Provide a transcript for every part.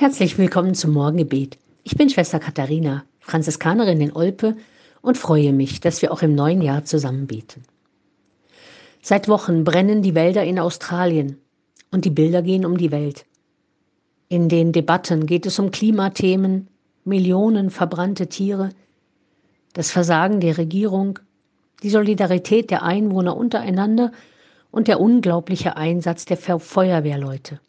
Herzlich willkommen zum Morgengebet. Ich bin Schwester Katharina, Franziskanerin in Olpe und freue mich, dass wir auch im neuen Jahr zusammen beten. Seit Wochen brennen die Wälder in Australien und die Bilder gehen um die Welt. In den Debatten geht es um Klimathemen, Millionen verbrannte Tiere, das Versagen der Regierung, die Solidarität der Einwohner untereinander und der unglaubliche Einsatz der Feuerwehrleute.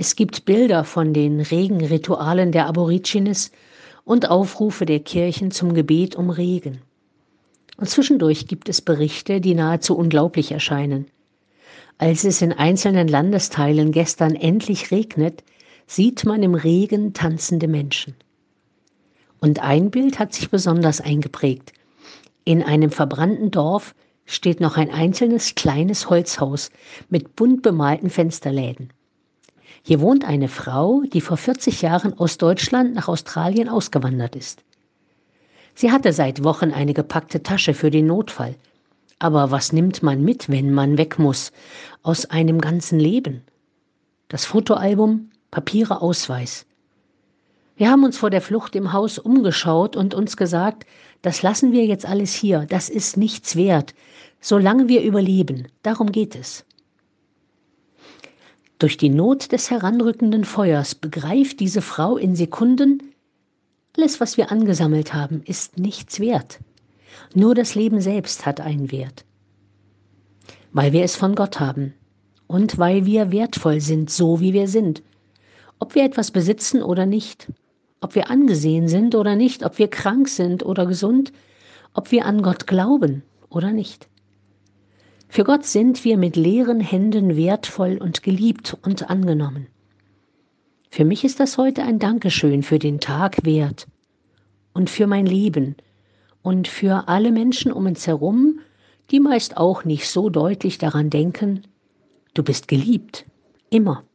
Es gibt Bilder von den Regenritualen der Aborigines und Aufrufe der Kirchen zum Gebet um Regen. Und zwischendurch gibt es Berichte, die nahezu unglaublich erscheinen. Als es in einzelnen Landesteilen gestern endlich regnet, sieht man im Regen tanzende Menschen. Und ein Bild hat sich besonders eingeprägt. In einem verbrannten Dorf steht noch ein einzelnes kleines Holzhaus mit bunt bemalten Fensterläden. Hier wohnt eine Frau, die vor 40 Jahren aus Deutschland nach Australien ausgewandert ist. Sie hatte seit Wochen eine gepackte Tasche für den Notfall. Aber was nimmt man mit, wenn man weg muss aus einem ganzen Leben? Das Fotoalbum, Papiere, Ausweis. Wir haben uns vor der Flucht im Haus umgeschaut und uns gesagt, das lassen wir jetzt alles hier, das ist nichts wert, solange wir überleben, darum geht es. Durch die Not des heranrückenden Feuers begreift diese Frau in Sekunden, alles, was wir angesammelt haben, ist nichts wert. Nur das Leben selbst hat einen Wert. Weil wir es von Gott haben und weil wir wertvoll sind, so wie wir sind. Ob wir etwas besitzen oder nicht, ob wir angesehen sind oder nicht, ob wir krank sind oder gesund, ob wir an Gott glauben oder nicht. Für Gott sind wir mit leeren Händen wertvoll und geliebt und angenommen. Für mich ist das heute ein Dankeschön für den Tag wert und für mein Leben und für alle Menschen um uns herum, die meist auch nicht so deutlich daran denken, du bist geliebt, immer.